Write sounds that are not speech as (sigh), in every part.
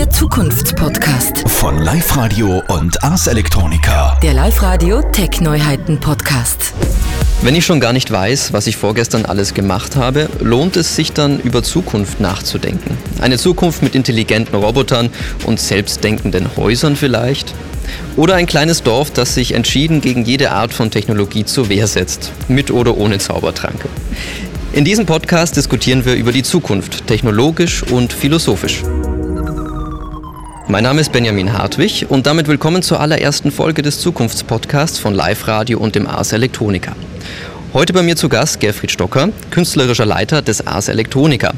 Der Zukunftspodcast. Von Live Radio und Ars Electronica. Der Live Radio Tech Neuheiten Podcast. Wenn ich schon gar nicht weiß, was ich vorgestern alles gemacht habe, lohnt es sich dann über Zukunft nachzudenken. Eine Zukunft mit intelligenten Robotern und selbstdenkenden Häusern vielleicht? Oder ein kleines Dorf, das sich entschieden gegen jede Art von Technologie zur Wehr setzt, mit oder ohne Zaubertranke. In diesem Podcast diskutieren wir über die Zukunft, technologisch und philosophisch. Mein Name ist Benjamin Hartwig und damit willkommen zur allerersten Folge des Zukunftspodcasts von Live Radio und dem Ars Electronica. Heute bei mir zu Gast Gerfried Stocker, künstlerischer Leiter des Ars Electronica.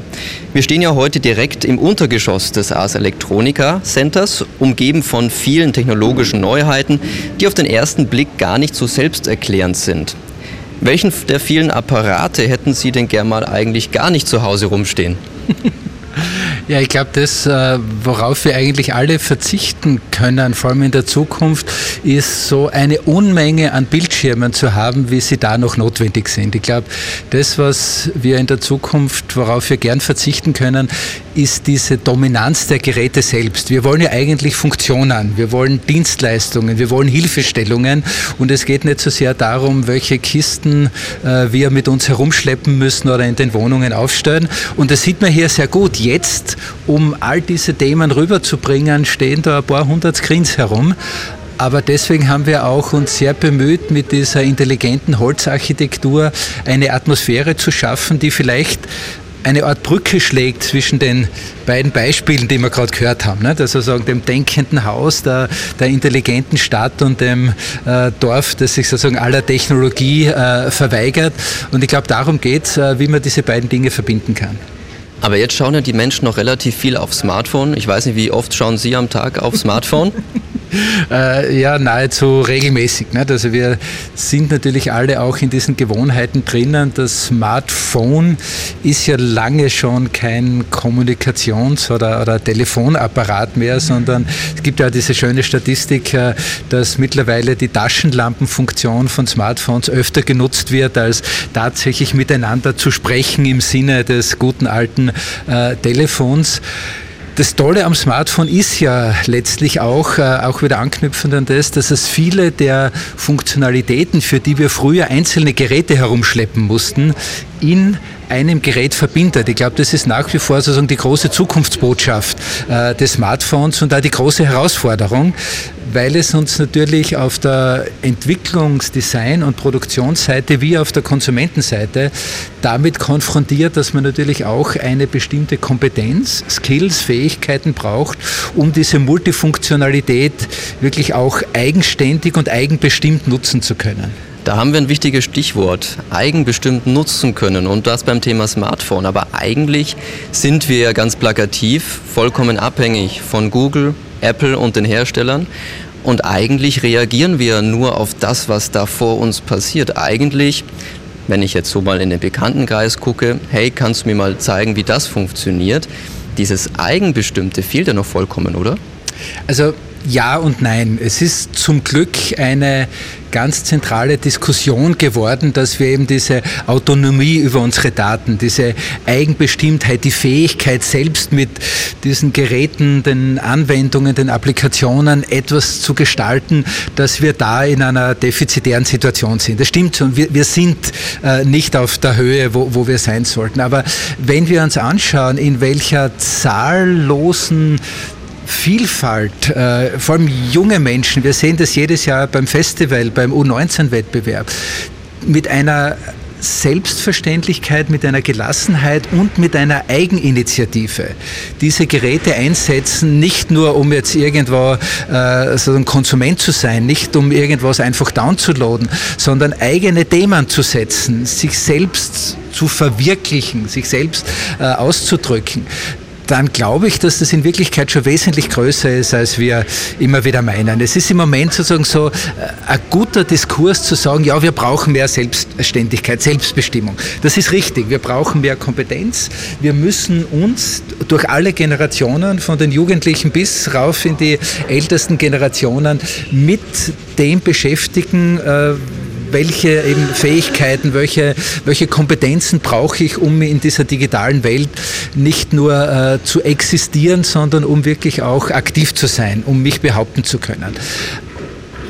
Wir stehen ja heute direkt im Untergeschoss des Ars Electronica Centers, umgeben von vielen technologischen Neuheiten, die auf den ersten Blick gar nicht so selbsterklärend sind. Welchen der vielen Apparate hätten Sie denn gern mal eigentlich gar nicht zu Hause rumstehen? (laughs) Ja, ich glaube, das, äh, worauf wir eigentlich alle verzichten können, vor allem in der Zukunft, ist so eine Unmenge an Bildschirmen zu haben, wie sie da noch notwendig sind. Ich glaube, das, was wir in der Zukunft, worauf wir gern verzichten können, ist diese Dominanz der Geräte selbst. Wir wollen ja eigentlich Funktionen, wir wollen Dienstleistungen, wir wollen Hilfestellungen und es geht nicht so sehr darum, welche Kisten äh, wir mit uns herumschleppen müssen oder in den Wohnungen aufstellen. Und das sieht man hier sehr gut. Jetzt, um all diese Themen rüberzubringen, stehen da ein paar hundert Screens herum. Aber deswegen haben wir auch uns sehr bemüht, mit dieser intelligenten Holzarchitektur eine Atmosphäre zu schaffen, die vielleicht eine Art Brücke schlägt zwischen den beiden Beispielen, die wir gerade gehört haben. Nicht? Also sagen, dem denkenden Haus, der, der intelligenten Stadt und dem äh, Dorf, das sich sozusagen aller Technologie äh, verweigert. Und ich glaube, darum geht es, äh, wie man diese beiden Dinge verbinden kann. Aber jetzt schauen ja die Menschen noch relativ viel auf Smartphone. Ich weiß nicht, wie oft schauen Sie am Tag auf Smartphone? (laughs) äh, ja, nahezu regelmäßig. Nicht? Also wir sind natürlich alle auch in diesen Gewohnheiten drinnen. Das Smartphone ist ja lange schon kein Kommunikations- oder, oder Telefonapparat mehr, sondern es gibt ja diese schöne Statistik, äh, dass mittlerweile die Taschenlampenfunktion von Smartphones öfter genutzt wird, als tatsächlich miteinander zu sprechen im Sinne des guten alten äh, Telefons. Das Tolle am Smartphone ist ja letztlich auch, äh, auch wieder anknüpfend an das, dass es viele der Funktionalitäten, für die wir früher einzelne Geräte herumschleppen mussten, in einem Gerät verbindet. Ich glaube, das ist nach wie vor sozusagen die große Zukunftsbotschaft äh, des Smartphones und da die große Herausforderung, weil es uns natürlich auf der Entwicklungs-, Design- und Produktionsseite wie auf der Konsumentenseite damit konfrontiert, dass man natürlich auch eine bestimmte Kompetenz, Skills, Fähigkeiten braucht, um diese Multifunktionalität wirklich auch eigenständig und eigenbestimmt nutzen zu können. Da haben wir ein wichtiges Stichwort, eigenbestimmt nutzen können und das beim Thema Smartphone. Aber eigentlich sind wir ja ganz plakativ vollkommen abhängig von Google, Apple und den Herstellern. Und eigentlich reagieren wir nur auf das, was da vor uns passiert. Eigentlich, wenn ich jetzt so mal in den Bekanntenkreis gucke, hey, kannst du mir mal zeigen, wie das funktioniert? Dieses Eigenbestimmte fehlt ja noch vollkommen, oder? Also ja und nein. Es ist zum Glück eine ganz zentrale Diskussion geworden, dass wir eben diese Autonomie über unsere Daten, diese Eigenbestimmtheit, die Fähigkeit selbst mit diesen Geräten, den Anwendungen, den Applikationen etwas zu gestalten, dass wir da in einer defizitären Situation sind. Das stimmt schon. Wir, wir sind äh, nicht auf der Höhe, wo, wo wir sein sollten. Aber wenn wir uns anschauen, in welcher zahllosen Vielfalt, äh, vor allem junge Menschen, wir sehen das jedes Jahr beim Festival, beim U19-Wettbewerb, mit einer Selbstverständlichkeit, mit einer Gelassenheit und mit einer Eigeninitiative. Diese Geräte einsetzen, nicht nur um jetzt irgendwo äh, so ein Konsument zu sein, nicht um irgendwas einfach downzuladen, sondern eigene Themen zu setzen, sich selbst zu verwirklichen, sich selbst äh, auszudrücken dann glaube ich, dass das in Wirklichkeit schon wesentlich größer ist, als wir immer wieder meinen. Es ist im Moment sozusagen so äh, ein guter Diskurs zu sagen, ja, wir brauchen mehr Selbstständigkeit, Selbstbestimmung. Das ist richtig. Wir brauchen mehr Kompetenz. Wir müssen uns durch alle Generationen, von den Jugendlichen bis rauf in die ältesten Generationen, mit dem beschäftigen, äh, welche eben Fähigkeiten, welche, welche Kompetenzen brauche ich, um in dieser digitalen Welt nicht nur äh, zu existieren, sondern um wirklich auch aktiv zu sein, um mich behaupten zu können.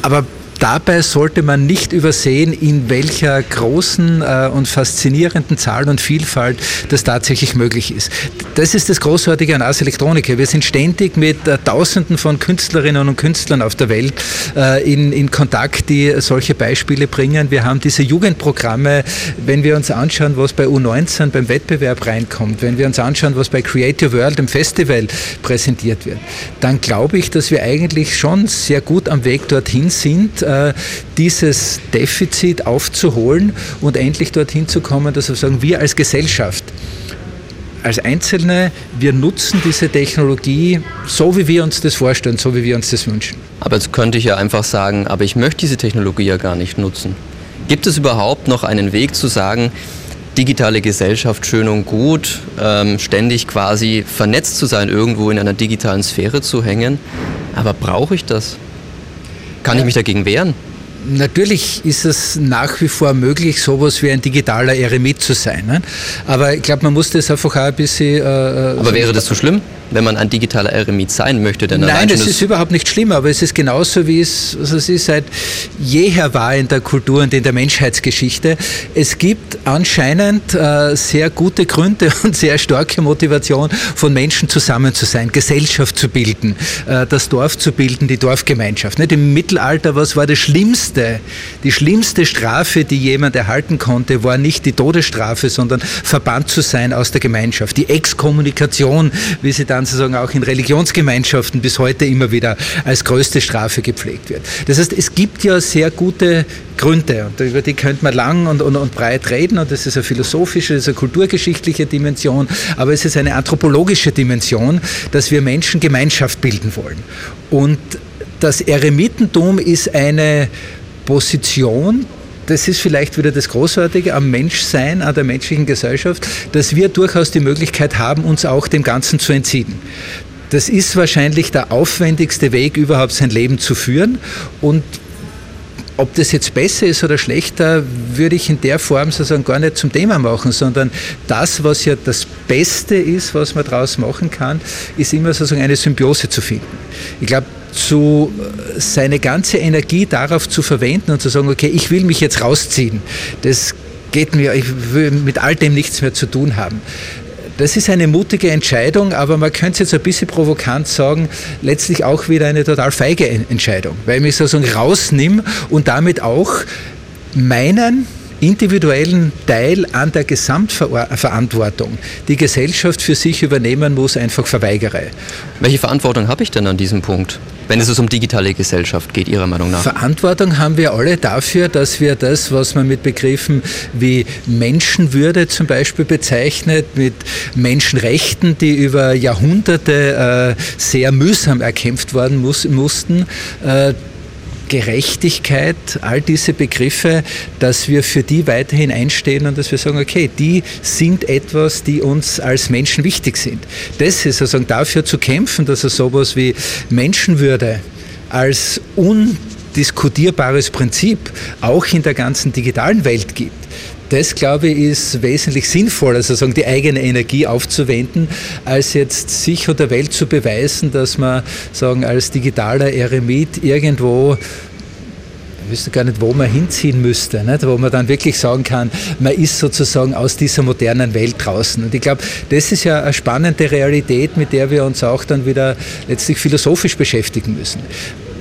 Aber Dabei sollte man nicht übersehen, in welcher großen äh, und faszinierenden Zahl und Vielfalt das tatsächlich möglich ist. Das ist das Großartige an Ars Electronica. Wir sind ständig mit äh, Tausenden von Künstlerinnen und Künstlern auf der Welt äh, in, in Kontakt, die solche Beispiele bringen. Wir haben diese Jugendprogramme, wenn wir uns anschauen, was bei U19 beim Wettbewerb reinkommt, wenn wir uns anschauen, was bei Creative World im Festival präsentiert wird, dann glaube ich, dass wir eigentlich schon sehr gut am Weg dorthin sind, dieses Defizit aufzuholen und endlich dorthin zu kommen, dass wir sagen, wir als Gesellschaft, als Einzelne, wir nutzen diese Technologie so, wie wir uns das vorstellen, so, wie wir uns das wünschen. Aber jetzt könnte ich ja einfach sagen, aber ich möchte diese Technologie ja gar nicht nutzen. Gibt es überhaupt noch einen Weg zu sagen, digitale Gesellschaft schön und gut, ähm, ständig quasi vernetzt zu sein, irgendwo in einer digitalen Sphäre zu hängen? Aber brauche ich das? Kann ich mich dagegen wehren? Natürlich ist es nach wie vor möglich, sowas wie ein digitaler Eremit zu sein. Ne? Aber ich glaube, man muss das einfach auch ein bisschen. Äh, äh aber wäre das so schlimm? Wenn man ein digitaler Eremit sein möchte. Denn Nein, es ist überhaupt nicht schlimm, aber es ist genauso, wie es, also es ist seit jeher war in der Kultur und in der Menschheitsgeschichte. Es gibt anscheinend äh, sehr gute Gründe (laughs) und sehr starke Motivation von Menschen zusammen zu sein, Gesellschaft zu bilden, äh, das Dorf zu bilden, die Dorfgemeinschaft. Nicht? Im Mittelalter, was war das Schlimmste? Die schlimmste Strafe, die jemand erhalten konnte, war nicht die Todesstrafe, sondern verbannt zu sein aus der Gemeinschaft. Die Exkommunikation, wie sie dann sozusagen auch in Religionsgemeinschaften bis heute immer wieder als größte Strafe gepflegt wird. Das heißt, es gibt ja sehr gute Gründe und über die könnte man lang und, und, und breit reden und das ist eine philosophische, das ist eine kulturgeschichtliche Dimension, aber es ist eine anthropologische Dimension, dass wir Menschen Gemeinschaft bilden wollen. Und das Eremitentum ist eine Position, das ist vielleicht wieder das Großartige am Menschsein, an der menschlichen Gesellschaft, dass wir durchaus die Möglichkeit haben, uns auch dem Ganzen zu entziehen. Das ist wahrscheinlich der aufwendigste Weg, überhaupt sein Leben zu führen. Und ob das jetzt besser ist oder schlechter, würde ich in der Form sozusagen gar nicht zum Thema machen, sondern das, was ja das Beste ist, was man daraus machen kann, ist immer sozusagen eine Symbiose zu finden. Ich glaube, zu, äh, seine ganze Energie darauf zu verwenden und zu sagen, okay, ich will mich jetzt rausziehen, das geht mir, ich will mit all dem nichts mehr zu tun haben. Das ist eine mutige Entscheidung, aber man könnte es jetzt ein bisschen provokant sagen, letztlich auch wieder eine total feige Entscheidung, weil ich mich sozusagen rausnehme und damit auch meinen individuellen Teil an der Gesamtverantwortung, die Gesellschaft für sich übernehmen muss, einfach verweigere. Welche Verantwortung habe ich denn an diesem Punkt? Wenn es um digitale Gesellschaft geht, Ihrer Meinung nach? Verantwortung haben wir alle dafür, dass wir das, was man mit Begriffen wie Menschenwürde zum Beispiel bezeichnet, mit Menschenrechten, die über Jahrhunderte äh, sehr mühsam erkämpft worden muss, mussten, äh, Gerechtigkeit, all diese Begriffe, dass wir für die weiterhin einstehen und dass wir sagen, okay, die sind etwas, die uns als Menschen wichtig sind. Das ist sozusagen dafür zu kämpfen, dass es sowas wie Menschenwürde als undiskutierbares Prinzip auch in der ganzen digitalen Welt gibt das, glaube ich, ist wesentlich sinnvoller, sozusagen die eigene Energie aufzuwenden, als jetzt sich oder der Welt zu beweisen, dass man sagen, als digitaler Eremit irgendwo ich wüsste gar nicht, wo man hinziehen müsste, nicht? wo man dann wirklich sagen kann, man ist sozusagen aus dieser modernen Welt draußen. Und ich glaube, das ist ja eine spannende Realität, mit der wir uns auch dann wieder letztlich philosophisch beschäftigen müssen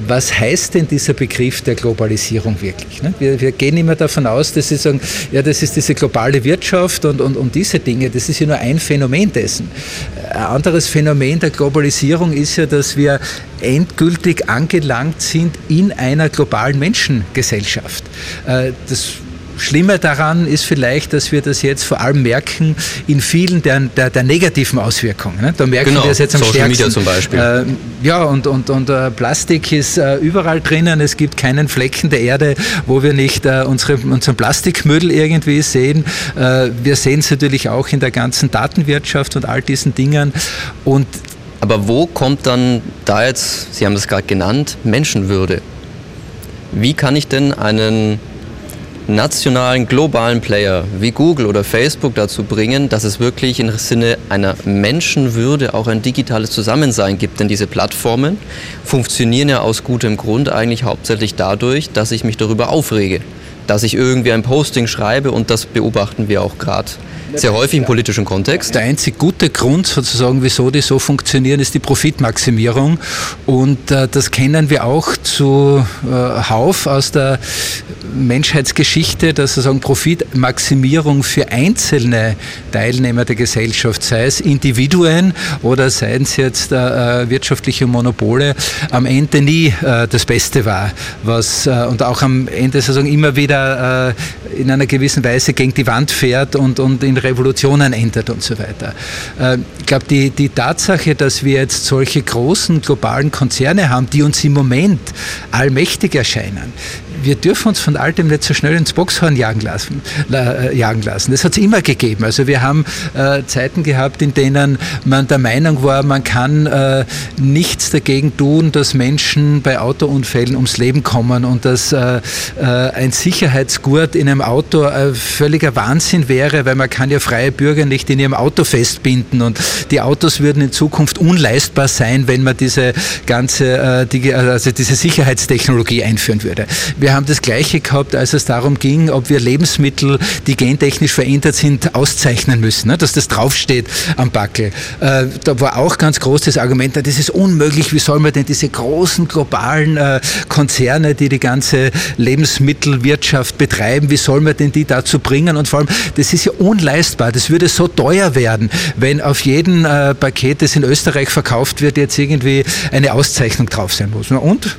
was heißt denn dieser Begriff der Globalisierung wirklich? Ne? Wir, wir, gehen immer davon aus, dass Sie sagen, ja, das ist diese globale Wirtschaft und, und, und diese Dinge, das ist ja nur ein Phänomen dessen. Ein anderes Phänomen der Globalisierung ist ja, dass wir endgültig angelangt sind in einer globalen Menschengesellschaft. Äh, das Schlimme daran ist vielleicht, dass wir das jetzt vor allem merken in vielen der, der, der negativen Auswirkungen. Ne? Da merken genau, wir es jetzt am Social stärksten. Media zum Beispiel. Äh, ja, und, und, und äh, Plastik ist äh, überall drinnen. Es gibt keinen Flecken der Erde, wo wir nicht äh, unsere, unseren Plastikmüll irgendwie sehen. Äh, wir sehen es natürlich auch in der ganzen Datenwirtschaft und all diesen Dingen. Und aber wo kommt dann da jetzt, Sie haben es gerade genannt, Menschenwürde? Wie kann ich denn einen nationalen, globalen Player wie Google oder Facebook dazu bringen, dass es wirklich im Sinne einer Menschenwürde auch ein digitales Zusammensein gibt. Denn diese Plattformen funktionieren ja aus gutem Grund eigentlich hauptsächlich dadurch, dass ich mich darüber aufrege. Dass ich irgendwie ein Posting schreibe und das beobachten wir auch gerade sehr häufig im politischen Kontext. Der einzig gute Grund sozusagen, wieso die so funktionieren, ist die Profitmaximierung. Und äh, das kennen wir auch zu äh, Hauf aus der Menschheitsgeschichte, dass sozusagen Profitmaximierung für einzelne Teilnehmer der Gesellschaft, sei es Individuen oder seien es jetzt äh, wirtschaftliche Monopole, am Ende nie äh, das Beste war. Was, äh, und auch am Ende sozusagen immer wieder äh, in einer gewissen Weise gegen die Wand fährt und, und in Revolutionen ändert und so weiter. Äh, ich glaube, die, die Tatsache, dass wir jetzt solche großen globalen Konzerne haben, die uns im Moment allmächtig erscheinen, wir dürfen uns von all dem nicht so schnell ins Boxhorn jagen lassen. Äh, jagen lassen. Das hat es immer gegeben. Also wir haben äh, Zeiten gehabt, in denen man der Meinung war, man kann äh, nichts dagegen tun, dass Menschen bei Autounfällen ums Leben kommen und dass äh, äh, ein Sicherheitsgurt in einem Auto völliger Wahnsinn wäre, weil man kann ja freie Bürger nicht in ihrem Auto festbinden und die Autos würden in Zukunft unleistbar sein, wenn man diese ganze die, also diese Sicherheitstechnologie einführen würde. Wir wir haben das Gleiche gehabt, als es darum ging, ob wir Lebensmittel, die gentechnisch verändert sind, auszeichnen müssen, ne? dass das draufsteht am Backel. Äh, da war auch ganz groß das Argument, das ist unmöglich, wie soll man denn diese großen globalen äh, Konzerne, die die ganze Lebensmittelwirtschaft betreiben, wie soll man denn die dazu bringen? Und vor allem, das ist ja unleistbar, das würde so teuer werden, wenn auf jedem äh, Paket, das in Österreich verkauft wird, jetzt irgendwie eine Auszeichnung drauf sein muss. Und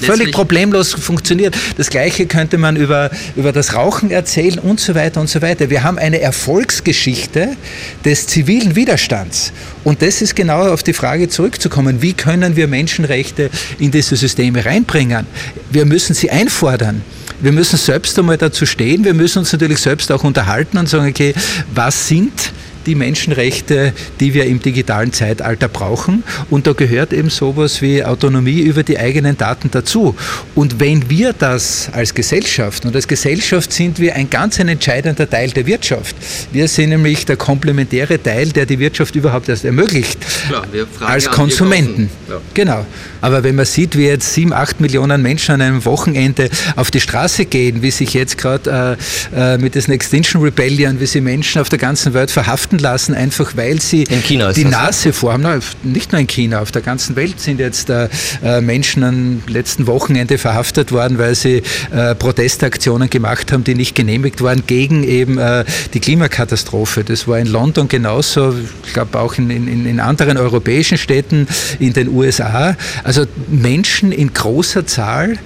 völlig problemlos funktioniert. Das Gleiche könnte man über, über das Rauchen erzählen und so weiter und so weiter. Wir haben eine Erfolgsgeschichte des zivilen Widerstands. Und das ist genau auf die Frage zurückzukommen, wie können wir Menschenrechte in diese Systeme reinbringen? Wir müssen sie einfordern. Wir müssen selbst einmal dazu stehen. Wir müssen uns natürlich selbst auch unterhalten und sagen, okay, was sind die Menschenrechte, die wir im digitalen Zeitalter brauchen. Und da gehört eben sowas wie Autonomie über die eigenen Daten dazu. Und wenn wir das als Gesellschaft, und als Gesellschaft sind wir ein ganz ein entscheidender Teil der Wirtschaft. Wir sind nämlich der komplementäre Teil, der die Wirtschaft überhaupt erst ermöglicht. Klar, als Konsumenten. Ja. Genau. Aber wenn man sieht, wie jetzt sieben, acht Millionen Menschen an einem Wochenende auf die Straße gehen, wie sich jetzt gerade äh, äh, mit des Extinction Rebellion, wie sie Menschen auf der ganzen Welt verhaften, verhaften lassen, einfach weil sie die Nase vorhaben. Na, nicht nur in China, auf der ganzen Welt sind jetzt äh, äh, Menschen am letzten Wochenende verhaftet worden, weil sie äh, Protestaktionen gemacht haben, die nicht genehmigt waren gegen eben äh, die Klimakatastrophe. Das war in London genauso, ich glaube auch in, in, in anderen europäischen Städten, in den USA. Also Menschen in großer Zahl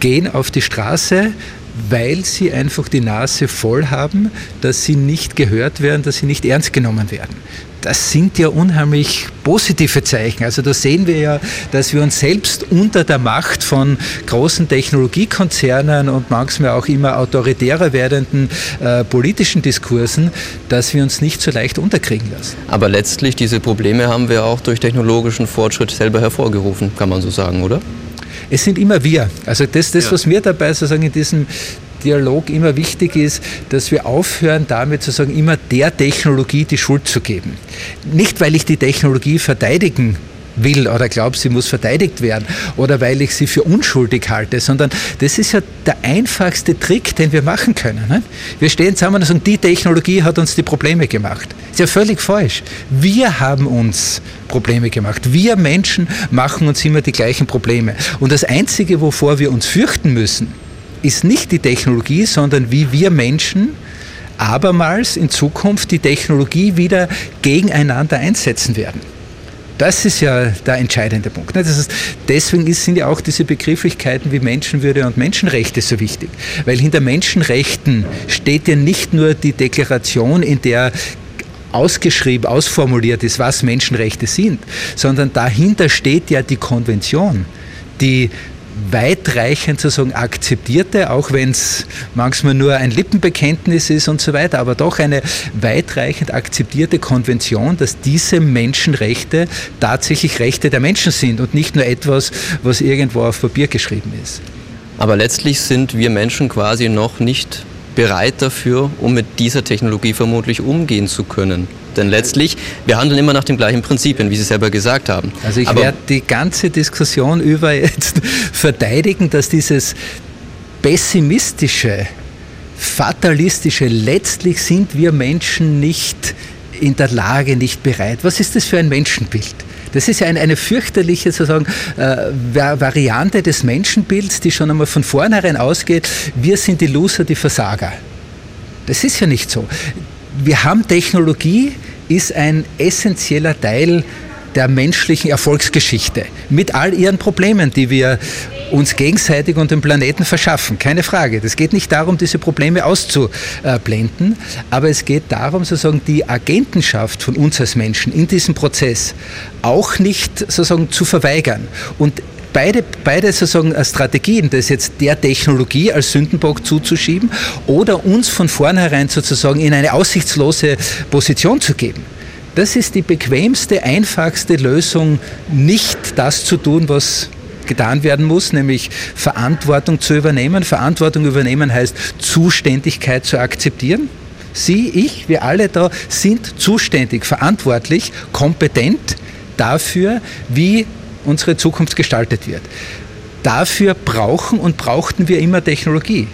gehen auf die Straße, weil sie einfach die Nase voll haben, dass sie nicht gehört werden, dass sie nicht ernst genommen werden. Das sind ja unheimlich positive Zeichen. Also da sehen wir ja, dass wir uns selbst unter der Macht von großen Technologiekonzernen und manchmal auch immer autoritärer werdenden äh, politischen Diskursen, dass wir uns nicht so leicht unterkriegen lassen. Aber letztlich diese Probleme haben wir auch durch technologischen Fortschritt selber hervorgerufen, kann man so sagen, oder? Es sind immer wir. Also das, das ja. was mir dabei sozusagen in diesem Dialog immer wichtig ist, dass wir aufhören, damit sozusagen immer der Technologie die Schuld zu geben. Nicht, weil ich die Technologie verteidigen will oder glaube, sie muss verteidigt werden oder weil ich sie für unschuldig halte, sondern das ist ja der einfachste Trick, den wir machen können. Ne? Wir stehen zusammen und sagen, die Technologie hat uns die Probleme gemacht. Ist ja völlig falsch. Wir haben uns Probleme gemacht. Wir Menschen machen uns immer die gleichen Probleme. Und das Einzige, wovor wir uns fürchten müssen, ist nicht die Technologie, sondern wie wir Menschen abermals in Zukunft die Technologie wieder gegeneinander einsetzen werden. Das ist ja der entscheidende Punkt. Das ist, deswegen sind ja auch diese Begrifflichkeiten wie Menschenwürde und Menschenrechte so wichtig. Weil hinter Menschenrechten steht ja nicht nur die Deklaration, in der ausgeschrieben, ausformuliert ist, was Menschenrechte sind, sondern dahinter steht ja die Konvention, die weitreichend sozusagen akzeptierte, auch wenn es manchmal nur ein Lippenbekenntnis ist und so weiter, aber doch eine weitreichend akzeptierte Konvention, dass diese Menschenrechte tatsächlich Rechte der Menschen sind und nicht nur etwas, was irgendwo auf Papier geschrieben ist. Aber letztlich sind wir Menschen quasi noch nicht bereit dafür, um mit dieser Technologie vermutlich umgehen zu können. Denn letztlich, wir handeln immer nach den gleichen Prinzipien, wie Sie selber gesagt haben. Also ich Aber werde die ganze Diskussion über jetzt (laughs) verteidigen, dass dieses pessimistische, fatalistische, letztlich sind wir Menschen nicht in der Lage, nicht bereit. Was ist das für ein Menschenbild? Das ist ja eine, eine fürchterliche sozusagen, äh, Variante des Menschenbilds, die schon einmal von vornherein ausgeht, wir sind die Loser, die Versager. Das ist ja nicht so. Wir haben Technologie, ist ein essentieller Teil der menschlichen Erfolgsgeschichte mit all ihren Problemen, die wir uns gegenseitig und dem Planeten verschaffen. Keine Frage. Es geht nicht darum, diese Probleme auszublenden, aber es geht darum, sozusagen die Agentenschaft von uns als Menschen in diesem Prozess auch nicht sozusagen zu verweigern. Und beide, beide sozusagen Strategien, das jetzt der Technologie als Sündenbock zuzuschieben oder uns von vornherein sozusagen in eine aussichtslose Position zu geben. Das ist die bequemste, einfachste Lösung, nicht das zu tun, was getan werden muss, nämlich Verantwortung zu übernehmen. Verantwortung übernehmen heißt Zuständigkeit zu akzeptieren. Sie, ich, wir alle da sind zuständig, verantwortlich, kompetent dafür, wie unsere Zukunft gestaltet wird. Dafür brauchen und brauchten wir immer Technologie.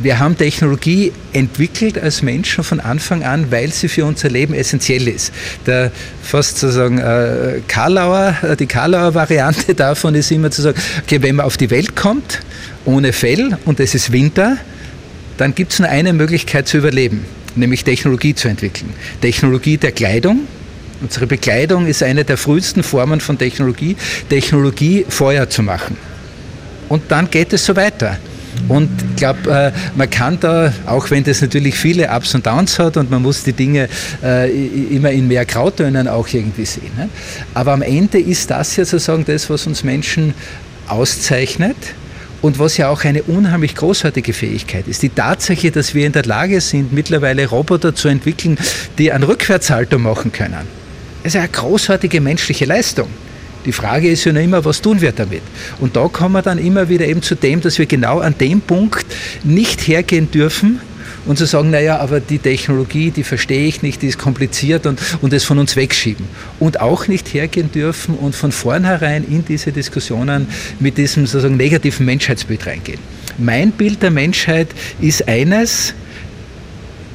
Wir haben Technologie entwickelt als Menschen von Anfang an, weil sie für unser Leben essentiell ist. Der fast sozusagen äh, Karlauer, äh, die Karlauer Variante (laughs) davon ist immer zu sagen, okay, wenn man auf die Welt kommt ohne Fell und es ist Winter, dann gibt es nur eine Möglichkeit zu überleben, nämlich Technologie zu entwickeln. Technologie der Kleidung, Unsere Bekleidung ist eine der frühesten Formen von Technologie, Technologie Feuer zu machen. Und dann geht es so weiter. Und ich glaube, äh, man kann da, auch wenn das natürlich viele Ups und Downs hat und man muss die Dinge äh, immer in mehr Grautönen auch irgendwie sehen. Ne? Aber am Ende ist das ja sozusagen das, was uns Menschen auszeichnet und was ja auch eine unheimlich großartige Fähigkeit ist. Die Tatsache, dass wir in der Lage sind, mittlerweile Roboter zu entwickeln, die einen Rückwärtssalto machen können, ist eine großartige menschliche Leistung. Die Frage ist ja immer, was tun wir damit? Und da kommen wir dann immer wieder eben zu dem, dass wir genau an dem Punkt nicht hergehen dürfen, und zu sagen, naja, aber die Technologie, die verstehe ich nicht, die ist kompliziert und, und es von uns wegschieben. Und auch nicht hergehen dürfen und von vornherein in diese Diskussionen mit diesem sozusagen negativen Menschheitsbild reingehen. Mein Bild der Menschheit ist eines,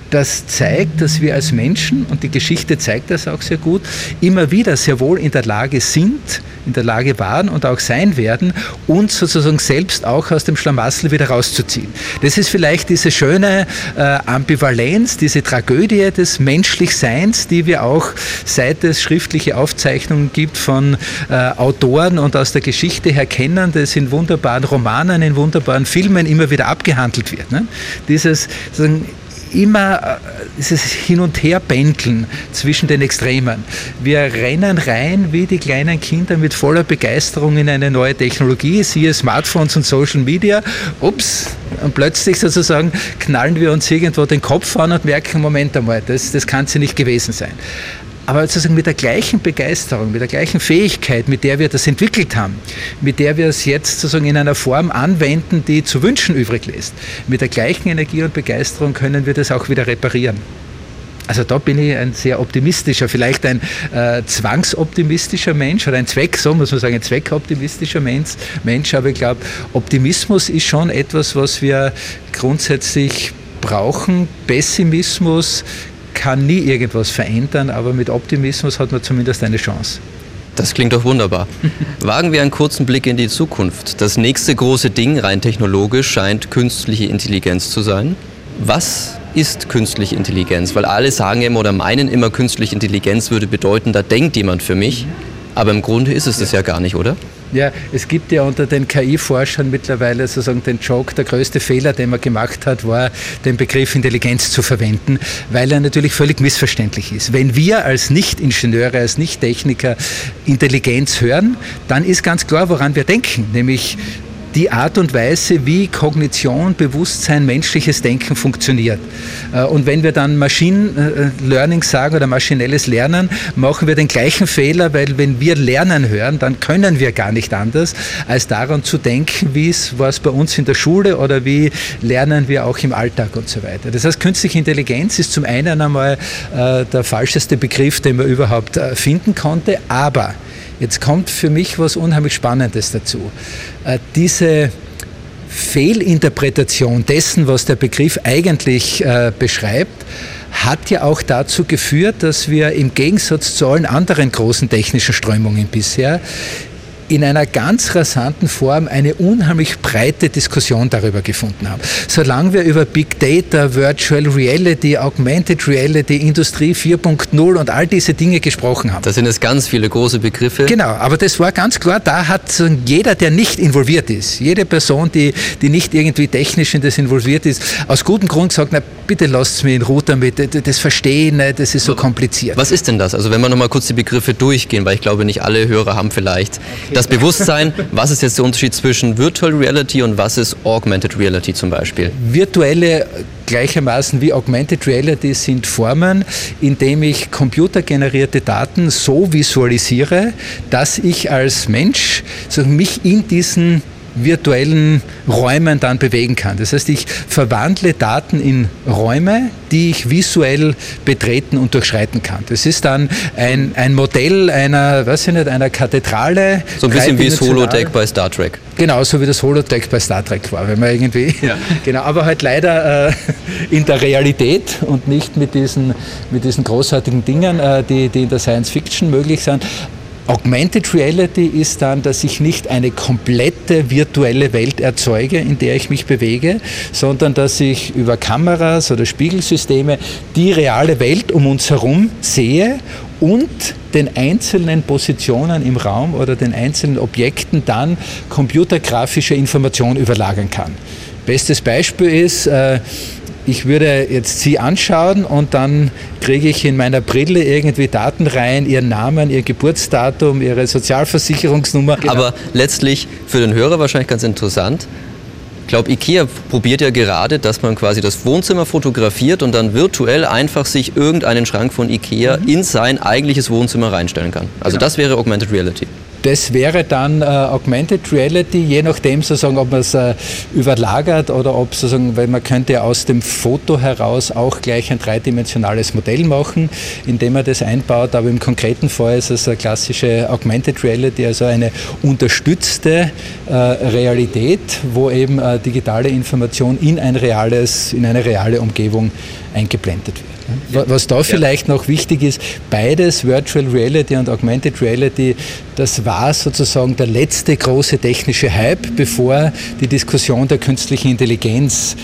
das zeigt, dass wir als Menschen, und die Geschichte zeigt das auch sehr gut, immer wieder sehr wohl in der Lage sind, in der Lage waren und auch sein werden, uns sozusagen selbst auch aus dem Schlamassel wieder rauszuziehen. Das ist vielleicht diese schöne äh, Ambivalenz, diese Tragödie des Menschlichseins, die wir auch seit es schriftliche Aufzeichnungen gibt von äh, Autoren und aus der Geschichte her kennen, das in wunderbaren Romanen, in wunderbaren Filmen immer wieder abgehandelt wird. Ne? Dieses sozusagen immer äh, dieses Hin- und Her-Pendeln zwischen den Extremen. Wir rennen rein wie die kleinen Kinder mit voller Begeisterung in eine neue Technologie, siehe Smartphones und Social Media. Ups, und plötzlich sozusagen knallen wir uns irgendwo den Kopf an und merken, Moment einmal, das, das kann sie nicht gewesen sein aber sozusagen mit der gleichen Begeisterung, mit der gleichen Fähigkeit, mit der wir das entwickelt haben, mit der wir es jetzt sozusagen in einer Form anwenden, die zu wünschen übrig lässt, mit der gleichen Energie und Begeisterung können wir das auch wieder reparieren. Also da bin ich ein sehr optimistischer, vielleicht ein äh, zwangsoptimistischer Mensch oder ein Zweck, so muss man sagen, ein zweckoptimistischer Mensch, Mensch. Aber ich glaube, Optimismus ist schon etwas, was wir grundsätzlich brauchen. Pessimismus kann nie irgendwas verändern, aber mit Optimismus hat man zumindest eine Chance. Das klingt doch wunderbar. (laughs) Wagen wir einen kurzen Blick in die Zukunft. Das nächste große Ding rein technologisch scheint künstliche Intelligenz zu sein. Was ist künstliche Intelligenz? Weil alle sagen immer oder meinen immer, künstliche Intelligenz würde bedeuten, da denkt jemand für mich. Aber im Grunde ist es das ja gar nicht, oder? Ja, es gibt ja unter den KI-Forschern mittlerweile sozusagen den Joke, der größte Fehler, den man gemacht hat, war, den Begriff Intelligenz zu verwenden, weil er natürlich völlig missverständlich ist. Wenn wir als Nicht-Ingenieure, als Nicht-Techniker Intelligenz hören, dann ist ganz klar, woran wir denken, nämlich die Art und Weise, wie Kognition, Bewusstsein, menschliches Denken funktioniert. Äh, und wenn wir dann Machine äh, Learning sagen oder maschinelles Lernen, machen wir den gleichen Fehler, weil wenn wir Lernen hören, dann können wir gar nicht anders, als daran zu denken, wie es war es bei uns in der Schule oder wie lernen wir auch im Alltag und so weiter. Das heißt, künstliche Intelligenz ist zum einen einmal äh, der falscheste Begriff, den man überhaupt finden konnte, aber Jetzt kommt für mich was unheimlich Spannendes dazu. Äh, diese Fehlinterpretation dessen, was der Begriff eigentlich äh, beschreibt, hat ja auch dazu geführt, dass wir im Gegensatz zu allen anderen großen technischen Strömungen bisher in einer ganz rasanten Form eine unheimlich breite Diskussion darüber gefunden haben. Solange wir über Big Data, Virtual Reality, Augmented Reality, Industrie 4.0 und all diese Dinge gesprochen haben. Da sind es ganz viele große Begriffe. Genau, aber das war ganz klar, da hat jeder, der nicht involviert ist, jede Person, die, die nicht irgendwie technisch in das involviert ist, aus gutem Grund gesagt, na bitte lasst es mir in Ruhe damit, das Verstehen, das ist so kompliziert. Was ist denn das? Also wenn wir nochmal kurz die Begriffe durchgehen, weil ich glaube, nicht alle Hörer haben vielleicht okay das Bewusstsein, was ist jetzt der Unterschied zwischen Virtual Reality und was ist Augmented Reality zum Beispiel? Virtuelle gleichermaßen wie Augmented Reality sind Formen, indem ich computergenerierte Daten so visualisiere, dass ich als Mensch mich in diesen virtuellen Räumen dann bewegen kann. Das heißt, ich verwandle Daten in Räume, die ich visuell betreten und durchschreiten kann. Das ist dann ein, ein Modell einer, weiß ich nicht, einer Kathedrale. So ein bisschen wie das Holodeck bei Star Trek. Genau, so wie das Holodeck bei Star Trek war, wenn man irgendwie, ja. (laughs) genau, aber halt leider äh, in der Realität und nicht mit diesen, mit diesen großartigen Dingen, äh, die, die in der Science Fiction möglich sind. Augmented Reality ist dann, dass ich nicht eine komplette virtuelle Welt erzeuge, in der ich mich bewege, sondern dass ich über Kameras oder Spiegelsysteme die reale Welt um uns herum sehe und den einzelnen Positionen im Raum oder den einzelnen Objekten dann computergrafische Information überlagern kann. Bestes Beispiel ist, äh, ich würde jetzt Sie anschauen und dann kriege ich in meiner Brille irgendwie Daten rein, Ihren Namen, Ihr Geburtsdatum, Ihre Sozialversicherungsnummer. Genau. Aber letztlich für den Hörer wahrscheinlich ganz interessant. Ich glaube, IKEA probiert ja gerade, dass man quasi das Wohnzimmer fotografiert und dann virtuell einfach sich irgendeinen Schrank von IKEA mhm. in sein eigentliches Wohnzimmer reinstellen kann. Also genau. das wäre Augmented Reality. Das wäre dann äh, Augmented Reality, je nachdem sozusagen, ob man es äh, überlagert oder ob sozusagen, weil man könnte aus dem Foto heraus auch gleich ein dreidimensionales Modell machen, indem man das einbaut. Aber im konkreten Fall ist es eine klassische Augmented Reality, also eine unterstützte äh, Realität, wo eben äh, digitale Information in ein reales, in eine reale Umgebung eingeblendet wird. Was da vielleicht noch wichtig ist, beides, Virtual Reality und Augmented Reality, das war sozusagen der letzte große technische Hype, bevor die Diskussion der künstlichen Intelligenz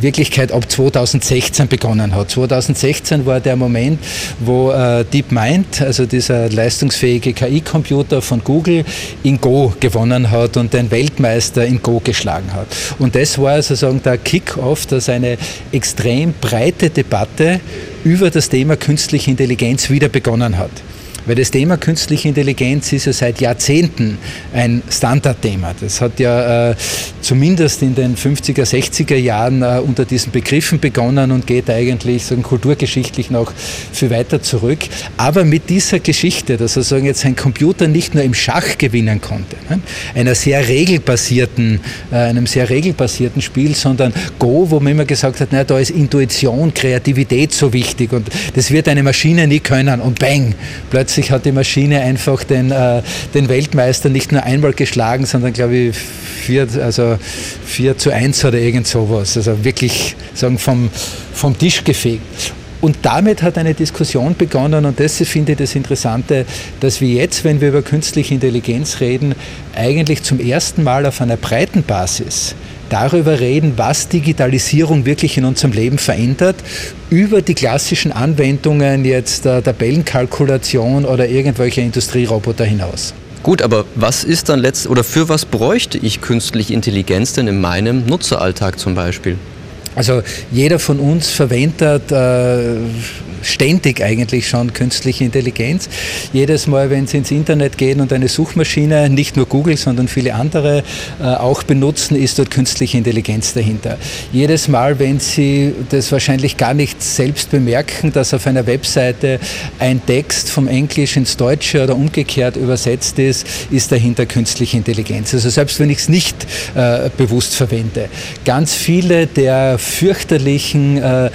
Wirklichkeit ab 2016 begonnen hat. 2016 war der Moment, wo äh, DeepMind, also dieser leistungsfähige KI-Computer von Google, in Go gewonnen hat und den Weltmeister in Go geschlagen hat. Und das war sozusagen der Kick-off, dass eine extrem breite Debatte über das Thema künstliche Intelligenz wieder begonnen hat. Weil das Thema künstliche Intelligenz ist ja seit Jahrzehnten ein Standardthema. Das hat ja äh, zumindest in den 50er, 60er Jahren äh, unter diesen Begriffen begonnen und geht eigentlich so kulturgeschichtlich noch viel weiter zurück. Aber mit dieser Geschichte, dass sozusagen jetzt ein Computer nicht nur im Schach gewinnen konnte, ne? einer sehr regelbasierten, äh, einem sehr regelbasierten Spiel, sondern Go, wo man immer gesagt hat, na, da ist Intuition, Kreativität so wichtig und das wird eine Maschine nie können und bang, plötzlich plötzlich hat die Maschine einfach den, äh, den Weltmeister nicht nur einmal geschlagen, sondern glaube ich vier, also vier zu eins oder irgend sowas. Also wirklich sagen, vom, vom Tisch gefegt. Und damit hat eine Diskussion begonnen und das finde ich das Interessante, dass wir jetzt, wenn wir über künstliche Intelligenz reden, eigentlich zum ersten Mal auf einer breiten Basis darüber reden, was Digitalisierung wirklich in unserem Leben verändert, über die klassischen Anwendungen jetzt der Tabellenkalkulation oder irgendwelche Industrieroboter hinaus. Gut, aber was ist dann letzt oder für was bräuchte ich künstliche Intelligenz denn in meinem Nutzeralltag zum Beispiel? Also jeder von uns verwendet äh, ständig eigentlich schon künstliche Intelligenz. Jedes Mal, wenn Sie ins Internet gehen und eine Suchmaschine, nicht nur Google, sondern viele andere äh, auch benutzen, ist dort künstliche Intelligenz dahinter. Jedes Mal, wenn Sie das wahrscheinlich gar nicht selbst bemerken, dass auf einer Webseite ein Text vom Englisch ins Deutsche oder umgekehrt übersetzt ist, ist dahinter künstliche Intelligenz. Also selbst wenn ich es nicht äh, bewusst verwende. Ganz viele der fürchterlichen äh,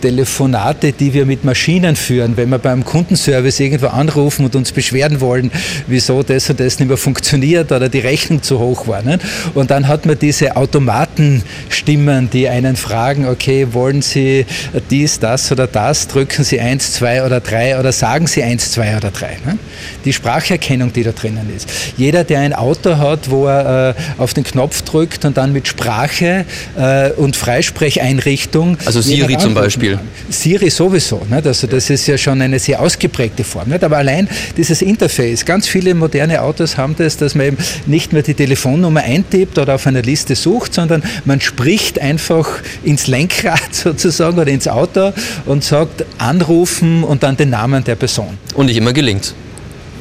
Telefonate, die wir mit Maschinen führen, wenn wir beim Kundenservice irgendwo anrufen und uns beschweren wollen, wieso das und das nicht mehr funktioniert oder die Rechnung zu hoch war. Ne? Und dann hat man diese Automatenstimmen, die einen fragen, okay, wollen Sie dies, das oder das, drücken Sie eins, zwei oder drei oder sagen Sie eins, zwei oder drei. Ne? Die Spracherkennung, die da drinnen ist. Jeder, der ein Auto hat, wo er äh, auf den Knopf drückt und dann mit Sprache äh, und Freisprecheinrichtung. Also Siri zum Beispiel. Siri sowieso. Nicht? Also das ist ja schon eine sehr ausgeprägte Form. Nicht? Aber allein dieses Interface, ganz viele moderne Autos haben das, dass man eben nicht mehr die Telefonnummer eintippt oder auf einer Liste sucht, sondern man spricht einfach ins Lenkrad (laughs) sozusagen oder ins Auto und sagt anrufen und dann den Namen der Person. Und nicht immer gelingt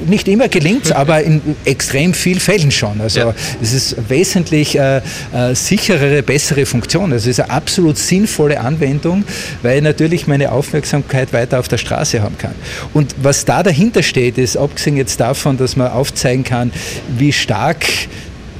nicht immer gelingt es, (laughs) aber in extrem vielen Fällen schon. Also ja. es ist wesentlich äh, äh, sicherere, bessere Funktion. Also es ist eine absolut sinnvolle Anwendung, weil ich natürlich meine Aufmerksamkeit weiter auf der Straße haben kann. Und was da dahinter steht, ist, abgesehen jetzt davon, dass man aufzeigen kann, wie stark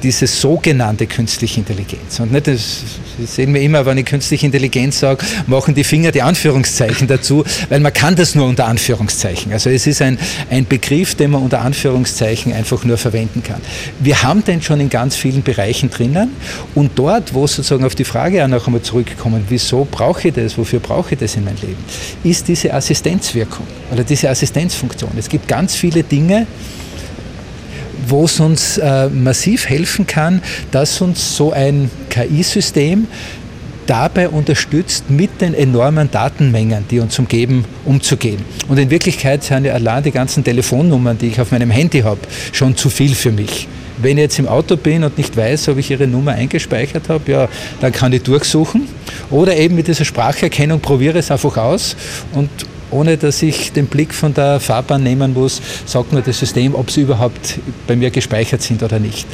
diese sogenannte künstliche Intelligenz. Und nicht, das sehen wir immer, wenn ich künstliche Intelligenz sage, machen die Finger die Anführungszeichen dazu, weil man kann das nur unter Anführungszeichen. Also es ist ein, ein Begriff, den man unter Anführungszeichen einfach nur verwenden kann. Wir haben den schon in ganz vielen Bereichen drinnen und dort, wo sozusagen auf die Frage auch noch einmal zurückkommen, wieso brauche ich das, wofür brauche ich das in meinem Leben, ist diese Assistenzwirkung oder diese Assistenzfunktion. Es gibt ganz viele Dinge, wo es uns äh, massiv helfen kann, dass uns so ein KI-System dabei unterstützt, mit den enormen Datenmengen, die uns umgeben, umzugehen. Und in Wirklichkeit sind ja allein die ganzen Telefonnummern, die ich auf meinem Handy habe, schon zu viel für mich. Wenn ich jetzt im Auto bin und nicht weiß, ob ich Ihre Nummer eingespeichert habe, ja, dann kann ich durchsuchen. Oder eben mit dieser Spracherkennung probiere es einfach aus und ohne dass ich den Blick von der Fahrbahn nehmen muss, sagt mir das System, ob sie überhaupt bei mir gespeichert sind oder nicht.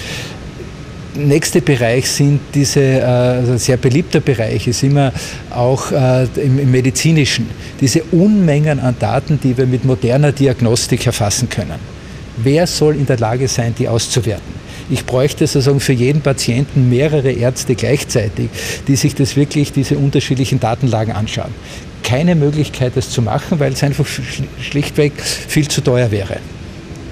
Nächster Bereich sind diese, äh, also sehr beliebter Bereich ist immer auch äh, im Medizinischen, diese Unmengen an Daten, die wir mit moderner Diagnostik erfassen können. Wer soll in der Lage sein, die auszuwerten? Ich bräuchte sozusagen für jeden Patienten mehrere Ärzte gleichzeitig, die sich das wirklich, diese unterschiedlichen Datenlagen anschauen keine Möglichkeit, das zu machen, weil es einfach schlichtweg viel zu teuer wäre.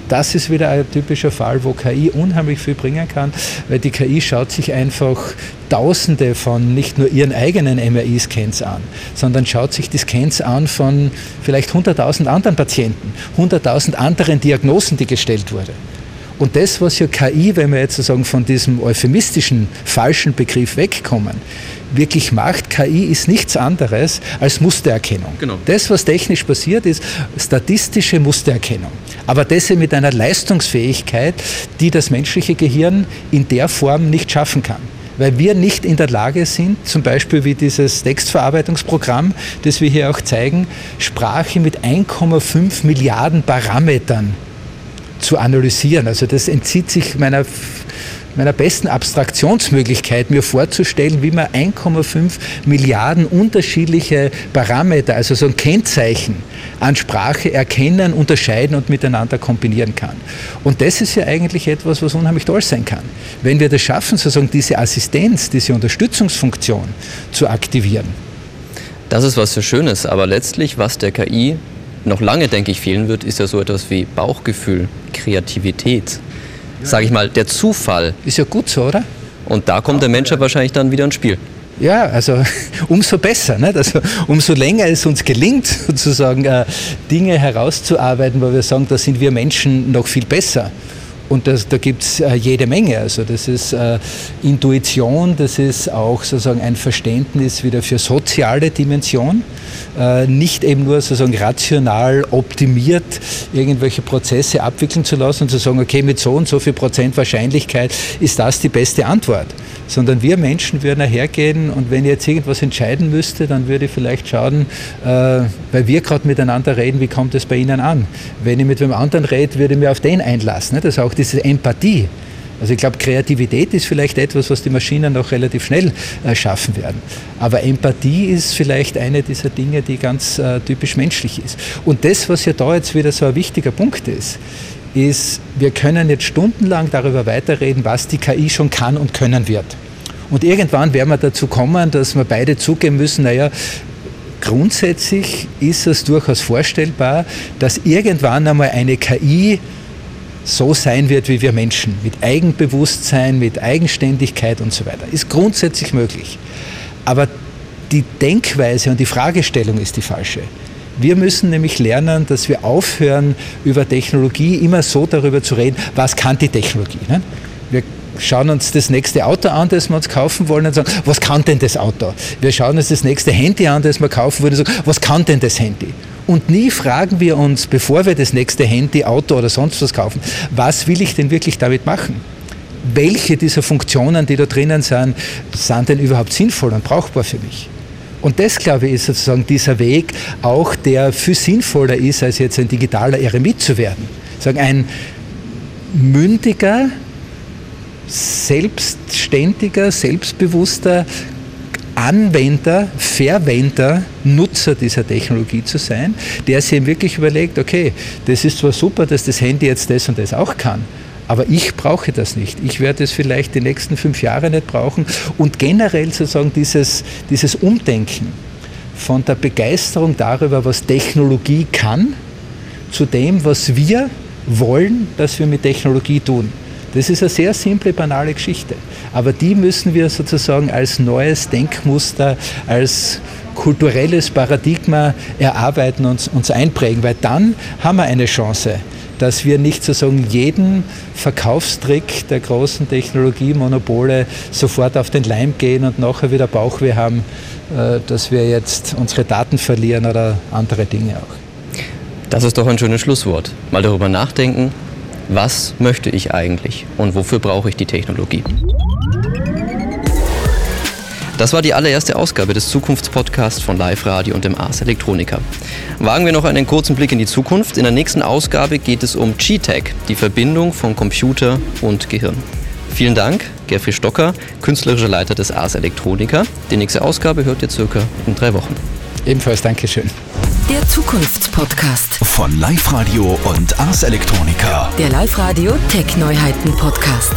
Das ist wieder ein typischer Fall, wo KI unheimlich viel bringen kann, weil die KI schaut sich einfach Tausende von nicht nur ihren eigenen MRI-Scans an, sondern schaut sich die Scans an von vielleicht 100.000 anderen Patienten, 100.000 anderen Diagnosen, die gestellt wurden. Und das, was ja KI, wenn wir jetzt sozusagen von diesem euphemistischen, falschen Begriff wegkommen, wirklich macht, KI ist nichts anderes als Mustererkennung. Genau. Das, was technisch passiert, ist statistische Mustererkennung. Aber das mit einer Leistungsfähigkeit, die das menschliche Gehirn in der Form nicht schaffen kann weil wir nicht in der Lage sind, zum Beispiel wie dieses Textverarbeitungsprogramm, das wir hier auch zeigen, Sprache mit 1,5 Milliarden Parametern zu analysieren. Also das entzieht sich meiner meiner besten Abstraktionsmöglichkeit, mir vorzustellen, wie man 1,5 Milliarden unterschiedliche Parameter, also so ein Kennzeichen an Sprache erkennen, unterscheiden und miteinander kombinieren kann. Und das ist ja eigentlich etwas, was unheimlich toll sein kann. Wenn wir das schaffen, sozusagen diese Assistenz, diese Unterstützungsfunktion zu aktivieren. Das ist was so Schönes, aber letztlich, was der KI noch lange, denke ich, fehlen wird, ist ja so etwas wie Bauchgefühl, Kreativität sage ich mal, der Zufall. Ist ja gut so, oder? Und da kommt der Mensch ja wahrscheinlich dann wieder ins Spiel. Ja, also (laughs) umso besser. Nicht? Also, umso länger es uns gelingt, (laughs) sozusagen äh, Dinge herauszuarbeiten, wo wir sagen, da sind wir Menschen noch viel besser. Und das, da gibt es äh, jede Menge. Also das ist äh, Intuition, das ist auch sozusagen ein Verständnis wieder für soziale Dimension. Äh, nicht eben nur sozusagen rational optimiert irgendwelche Prozesse abwickeln zu lassen und zu sagen, okay, mit so und so viel Prozent Wahrscheinlichkeit ist das die beste Antwort sondern wir Menschen würden hergehen und wenn ich jetzt irgendwas entscheiden müsste, dann würde ich vielleicht schauen, weil wir gerade miteinander reden, wie kommt es bei Ihnen an? Wenn ich mit einem anderen rede, würde ich mich auf den einlassen. Ne? Das ist auch diese Empathie. Also ich glaube, Kreativität ist vielleicht etwas, was die Maschinen noch relativ schnell äh, schaffen werden. Aber Empathie ist vielleicht eine dieser Dinge, die ganz äh, typisch menschlich ist. Und das, was ja da jetzt wieder so ein wichtiger Punkt ist, ist, wir können jetzt stundenlang darüber weiterreden, was die KI schon kann und können wird. Und irgendwann werden wir dazu kommen, dass wir beide zugeben müssen, naja, grundsätzlich ist es durchaus vorstellbar, dass irgendwann einmal eine KI so sein wird wie wir Menschen, mit Eigenbewusstsein, mit Eigenständigkeit und so weiter. Ist grundsätzlich möglich. Aber die Denkweise und die Fragestellung ist die falsche. Wir müssen nämlich lernen, dass wir aufhören, über Technologie immer so darüber zu reden, was kann die Technologie. Ne? Wir schauen uns das nächste Auto an, das wir uns kaufen wollen und sagen, was kann denn das Auto? Wir schauen uns das nächste Handy an, das wir kaufen wollen und sagen, was kann denn das Handy? Und nie fragen wir uns, bevor wir das nächste Handy, Auto oder sonst was kaufen, was will ich denn wirklich damit machen? Welche dieser Funktionen, die da drinnen sind, sind denn überhaupt sinnvoll und brauchbar für mich? Und das, glaube ich, ist sozusagen dieser Weg, auch der viel sinnvoller ist, als jetzt ein digitaler Eremit zu werden. Sagen, ein mündiger, selbstständiger, selbstbewusster Anwender, Verwender, Nutzer dieser Technologie zu sein, der sich wirklich überlegt, okay, das ist zwar super, dass das Handy jetzt das und das auch kann, aber ich brauche das nicht. Ich werde es vielleicht die nächsten fünf Jahre nicht brauchen. Und generell sozusagen dieses, dieses Umdenken von der Begeisterung darüber, was Technologie kann, zu dem, was wir wollen, dass wir mit Technologie tun. Das ist eine sehr simple, banale Geschichte. Aber die müssen wir sozusagen als neues Denkmuster, als kulturelles Paradigma erarbeiten und uns einprägen, weil dann haben wir eine Chance, dass wir nicht sozusagen jeden Verkaufstrick der großen Technologiemonopole sofort auf den Leim gehen und nachher wieder Bauchweh haben, äh, dass wir jetzt unsere Daten verlieren oder andere Dinge auch. Das ist doch ein schönes Schlusswort. Mal darüber nachdenken, was möchte ich eigentlich und wofür brauche ich die Technologie? Das war die allererste Ausgabe des Zukunftspodcasts von Live Radio und dem Ars Electronica. Wagen wir noch einen kurzen Blick in die Zukunft. In der nächsten Ausgabe geht es um G-Tech, die Verbindung von Computer und Gehirn. Vielen Dank, Gerfried Stocker, künstlerischer Leiter des Ars Electronica. Die nächste Ausgabe hört ihr circa in drei Wochen. Ebenfalls Dankeschön. Der Zukunftspodcast. Von Live Radio und Ars Electronica. Der Live Radio Tech Neuheiten Podcast.